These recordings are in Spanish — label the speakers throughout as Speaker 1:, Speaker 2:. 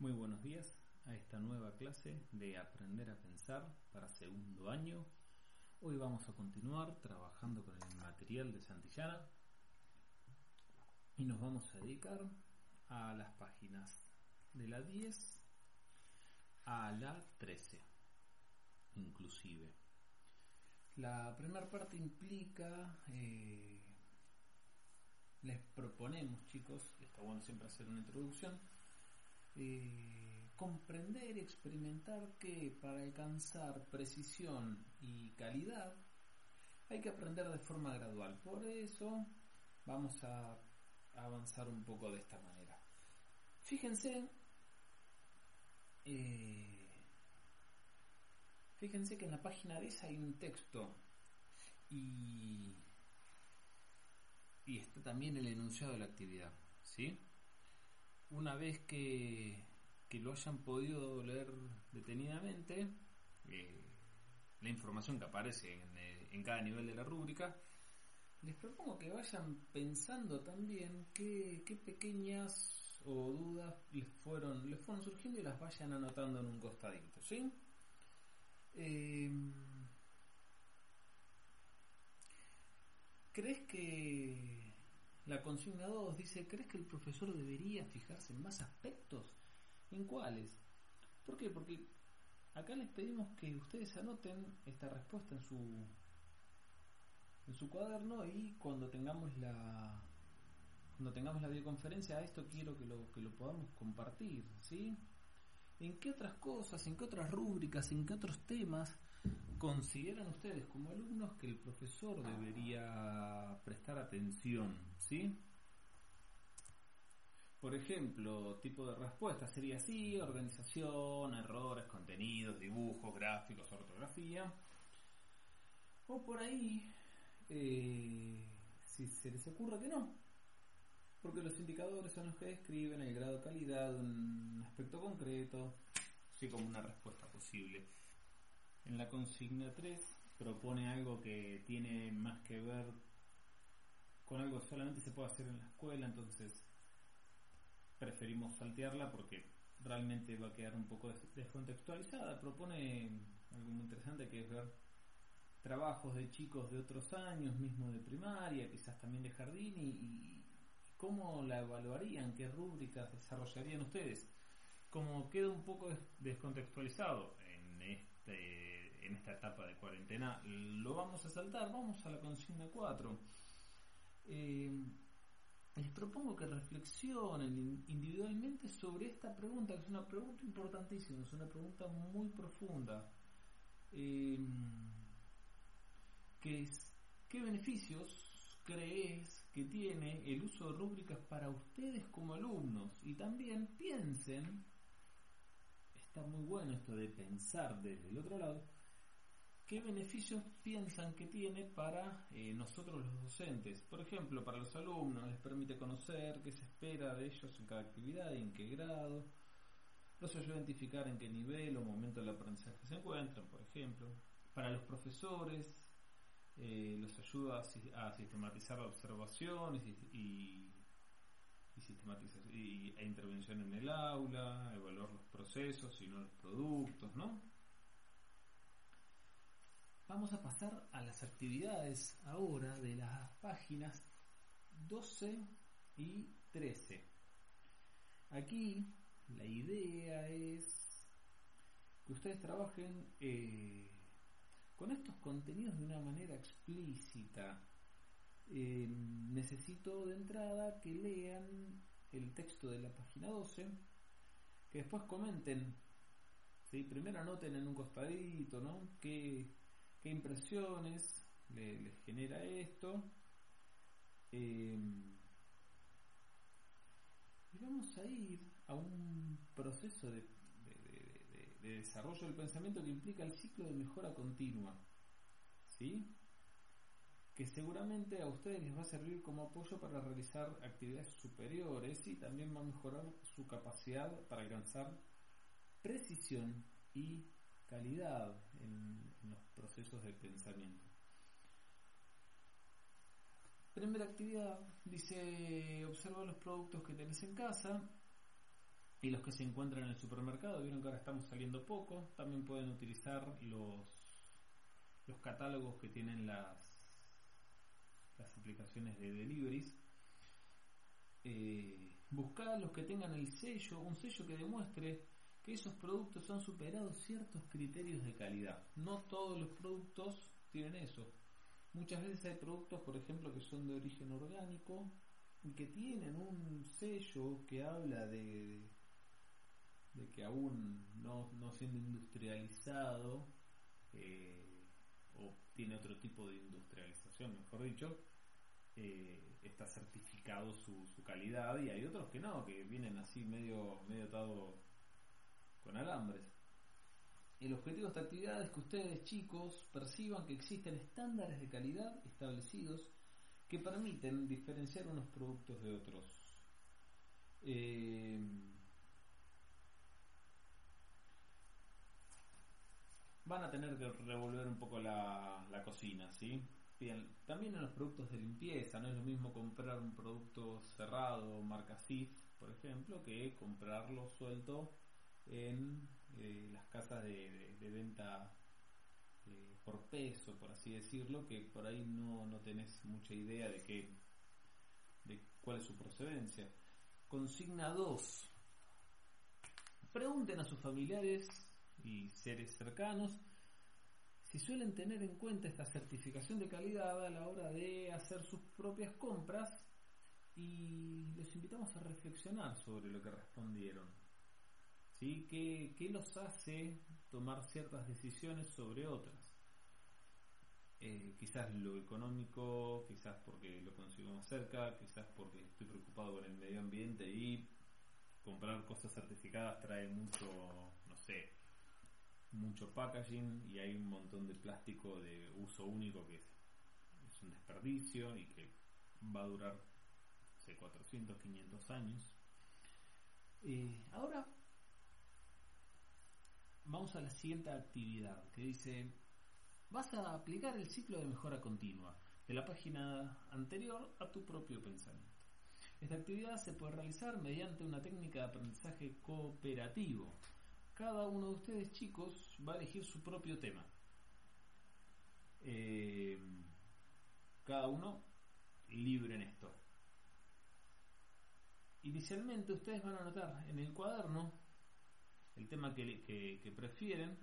Speaker 1: muy buenos días a esta nueva clase de Aprender a Pensar para segundo año. Hoy vamos a continuar trabajando con el material de Santillana y nos vamos a dedicar a las páginas de la 10 a la 13, inclusive. La primera parte implica... Eh, les proponemos, chicos, está bueno siempre hacer una introducción, eh, comprender y experimentar que para alcanzar precisión y calidad hay que aprender de forma gradual. Por eso vamos a avanzar un poco de esta manera. Fíjense, eh, fíjense que en la página 10 hay un texto y y está también el enunciado de la actividad. ¿sí? Una vez que, que lo hayan podido leer detenidamente, eh, la información que aparece en, eh, en, cada nivel de la rúbrica, les propongo que vayan pensando también qué, qué pequeñas o dudas les fueron, les fueron surgiendo y las vayan anotando en un costadito. ¿sí? Eh, ¿Crees que la consigna 2 dice, ¿crees que el profesor debería fijarse en más aspectos? ¿En cuáles? ¿Por qué? Porque acá les pedimos que ustedes anoten esta respuesta en su en su cuaderno y cuando tengamos la cuando tengamos la videoconferencia a esto quiero que lo que lo podamos compartir, ¿sí? ¿En qué otras cosas, en qué otras rúbricas, en qué otros temas consideran ustedes como alumnos que el profesor debería prestar atención, ¿sí? Por ejemplo, tipo de respuesta sería así, organización, errores, contenidos, dibujos, gráficos, ortografía. O por ahí, eh, si se les ocurre que no, porque los indicadores son los que describen el grado de calidad un aspecto concreto, así como una respuesta posible. En la consigna 3 propone algo que tiene más que ver con algo que solamente se puede hacer en la escuela, entonces preferimos saltearla porque realmente va a quedar un poco descontextualizada. Propone algo muy interesante que es ver trabajos de chicos de otros años, mismo de primaria, quizás también de jardín, y, cómo la evaluarían, qué rúbricas desarrollarían ustedes. Como queda un poco descontextualizado en este en esta etapa de cuarentena, lo vamos a saltar, vamos a la consigna 4. Eh, les propongo que reflexionen individualmente sobre esta pregunta, que es una pregunta importantísima, es una pregunta muy profunda. Eh, que es, ¿Qué beneficios crees que tiene el uso de rúbricas para ustedes como alumnos? Y también piensen, está muy bueno esto de pensar desde el otro lado, ¿Qué beneficios piensan que tiene para eh, nosotros los docentes? Por ejemplo, para los alumnos les permite conocer qué se espera de ellos en cada actividad y en qué grado. Los ayuda a identificar en qué nivel o momento del aprendizaje se encuentran, por ejemplo. Para los profesores eh, los ayuda a, sistematizar la observación y, y, e intervención en el aula, evaluar los procesos y no los productos, ¿no? Vamos a pasar a las actividades ahora de las páginas 12 y 13. Aquí la idea es que ustedes trabajen eh, con estos contenidos de una manera explícita. Eh, necesito de entrada que lean el texto de la página 12, que después comenten. ¿sí? Primero anoten en un costadito, ¿no? Que qué impresiones les genera esto. Eh, Y vamos a ir a un proceso de, de desarrollo del pensamiento que implica el ciclo de mejora continua. ¿Sí? que seguramente a ustedes les va a servir como apoyo para realizar actividades superiores y también va a mejorar su capacidad para alcanzar precisión y calidad en, los procesos de pensamiento. Primera actividad dice observa los productos que tenés en casa y los que se encuentran en el supermercado. Vieron que ahora estamos saliendo poco. También pueden utilizar los, los catálogos que tienen las las aplicaciones de deliveries, eh, buscar los que tengan el sello, un sello que demuestre que esos productos han superado ciertos criterios de calidad. No todos los productos tienen eso. Muchas veces hay productos, por ejemplo, que son de origen orgánico y que tienen un sello que habla de, de que aún no, siendo industrializado, eh, o tiene otro tipo de industrialización, mejor dicho, eh, está certificado su, su, calidad y hay otros que no, que vienen así medio, medio atado con alambres. El objetivo de esta actividad es que ustedes chicos perciban que existen estándares de calidad establecidos que permiten diferenciar unos productos de otros. Eh, van a tener que revolver un poco la, la cocina, ¿sí? Bien, también en los productos de limpieza, no es lo mismo comprar un producto cerrado, marca SIF, por ejemplo, que comprarlo suelto en eh, las casas de, venta eh, por peso, por así decirlo, que por ahí no, no tenés mucha idea de qué, de cuál es su procedencia. Consigna 2. Pregunten a sus familiares y seres cercanos si suelen tener en cuenta esta certificación de calidad a la hora de hacer sus propias compras y les invitamos a reflexionar sobre lo que respondieron. ¿Sí? ¿Qué, ¿Qué los hace tomar ciertas decisiones sobre otras? Eh, quizás lo económico, quizás porque lo consigo más cerca, quizás porque estoy preocupado por el medio ambiente y comprar cosas certificadas trae mucho, no sé, mucho packaging y hay un montón de plástico de uso único que es, un desperdicio y que va a durar 400, 500 años. Eh, ahora vamos a la siguiente actividad que dice vas a aplicar el ciclo de mejora continua de la página anterior a tu propio pensamiento. Esta actividad se puede realizar mediante una técnica de aprendizaje cooperativo cada uno de ustedes chicos va a elegir su propio tema. Eh, cada uno libre en esto. Inicialmente ustedes van a anotar en el cuaderno el tema que, prefieren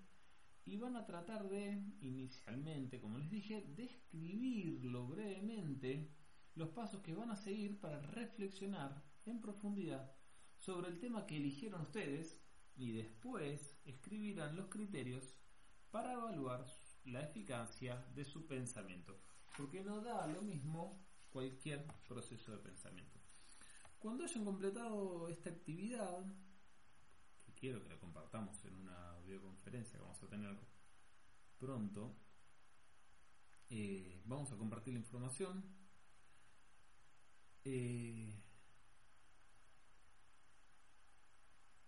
Speaker 1: y van a tratar de, inicialmente, como les dije, describirlo brevemente los pasos que van a seguir para reflexionar en profundidad sobre el tema que eligieron ustedes y después escribirán los criterios para evaluar la eficacia de su pensamiento, porque no da lo mismo cualquier proceso de pensamiento. Cuando hayan completado esta actividad, quiero que la compartamos en una videoconferencia que vamos a tener pronto, eh, vamos a compartir la información. Eh,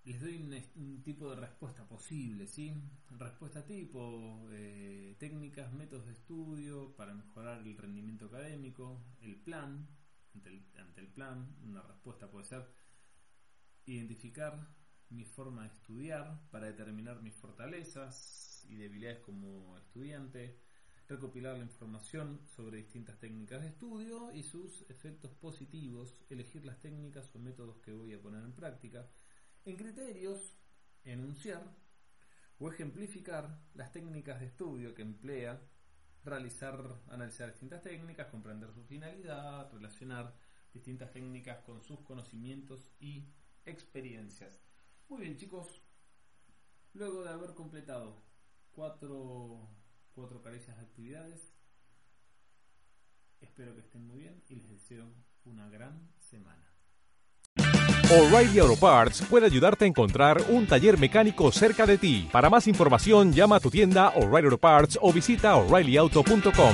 Speaker 1: les doy un, tipo de respuesta posible, ¿sí? Respuesta tipo, eh, técnicas, métodos de estudio para mejorar el rendimiento académico, el plan, ante el, ante el plan, una respuesta puede ser identificar mi forma de estudiar para determinar mis fortalezas y debilidades como estudiante, recopilar la información sobre distintas técnicas de estudio y sus efectos positivos, elegir las técnicas o métodos que voy a poner en práctica, en criterios, enunciar o ejemplificar las técnicas de estudio que emplea, realizar, analizar distintas técnicas, comprender su finalidad, relacionar distintas técnicas con sus conocimientos y experiencias. Muy bien, chicos. Luego de haber completado cuatro, cuatro caricias de actividades, espero que estén muy bien y les deseo una gran semana.
Speaker 2: O'Reilly Auto Parts puede ayudarte a encontrar un taller mecánico cerca de ti. Para más información, llama a tu tienda O'Reilly Auto Parts o visita oreillyauto.com.